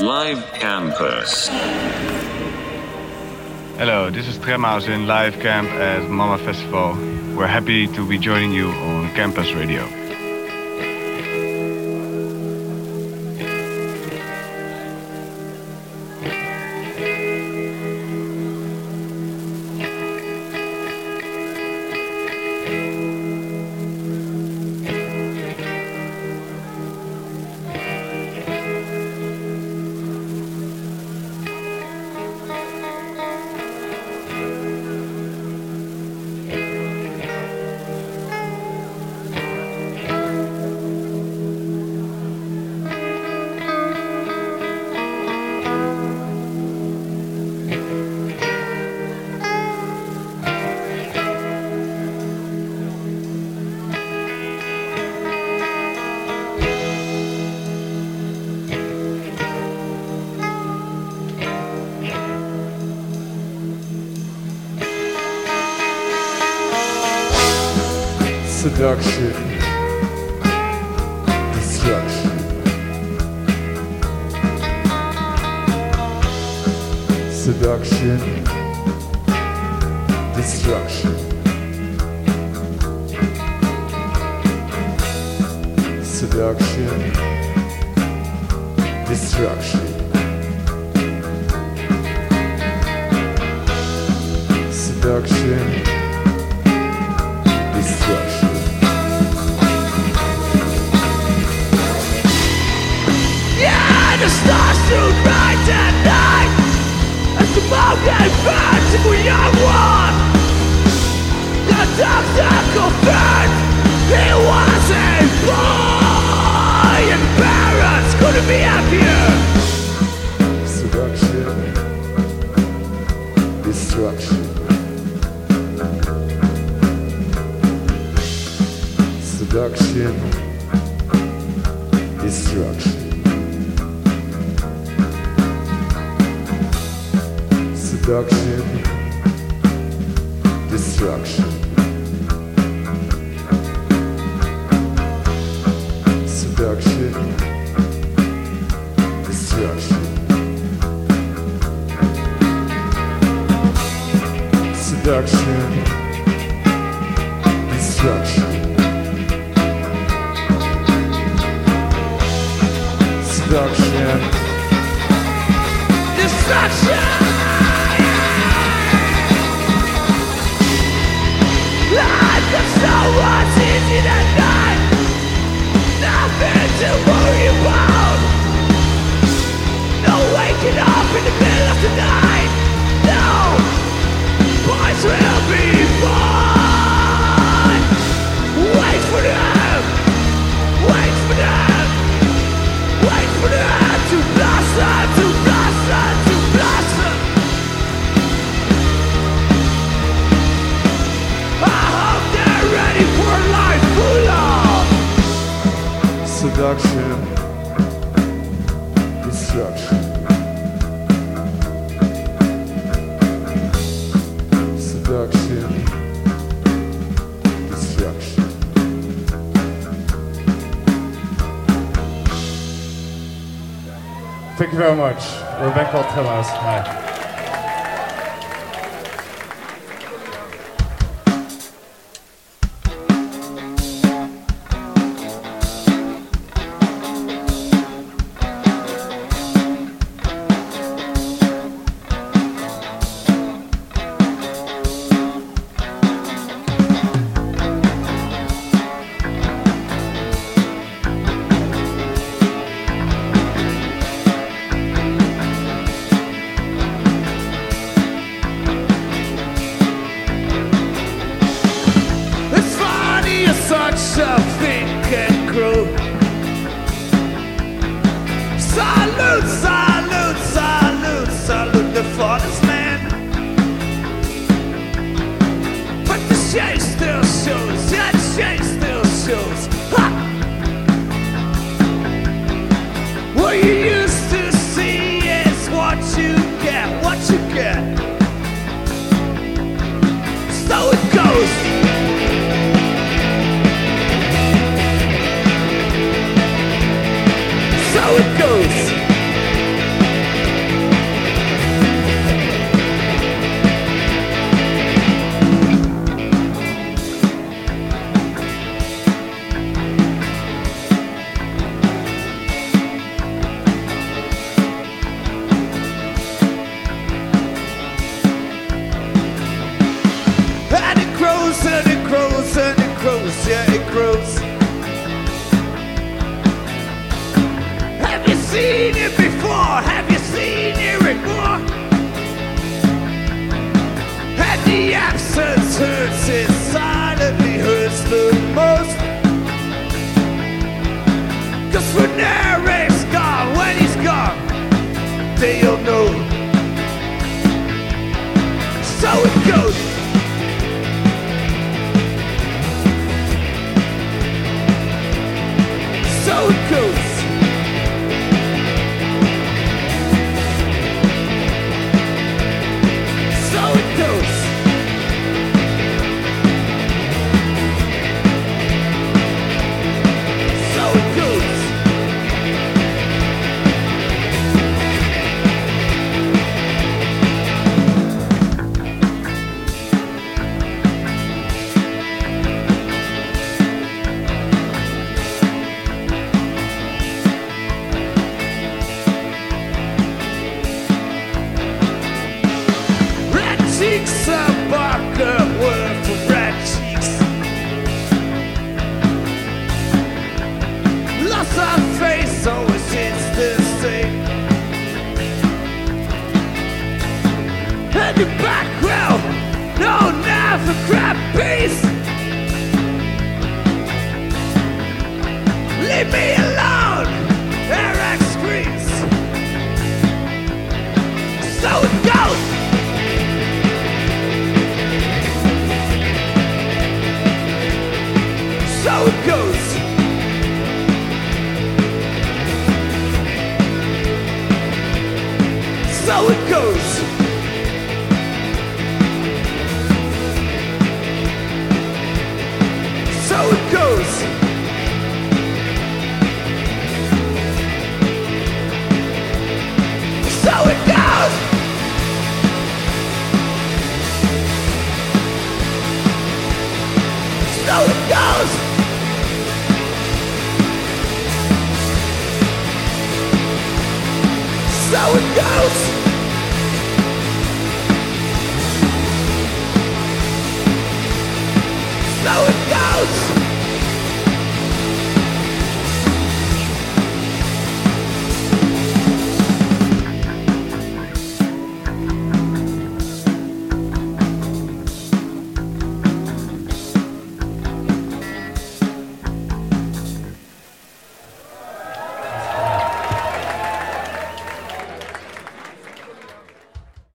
Live Campus. Hello, this is Tramhaus in live camp at Mama Festival. We're happy to be joining you on Campus Radio. Seduction. Destruction. Seduction. Destruction. Seduction. Destruction. Seduction. The stars shoot bright at night As the mountain burns in the young one The doctor confirmed he was a boy And parents couldn't be happier Seduction. Destruction. Seduction. Destruction. Seduction. Destruction. Seduction. Destruction. Seduction. Destruction. Seduction. Destruction Boys will be fine Wait for them! Wait for them! Wait for them to blossom To blossom To blossom! I hope they're ready for life. Seduction. Destruction. You very much. Rebecca Thomas. Hi. Such a thinking crew. Salute, salute, Cause when Eric's gone, when he's gone, they'll know. So it goes. So it goes. Cheeks, So it goes. So it goes. So it goes. So it goes. So it goes.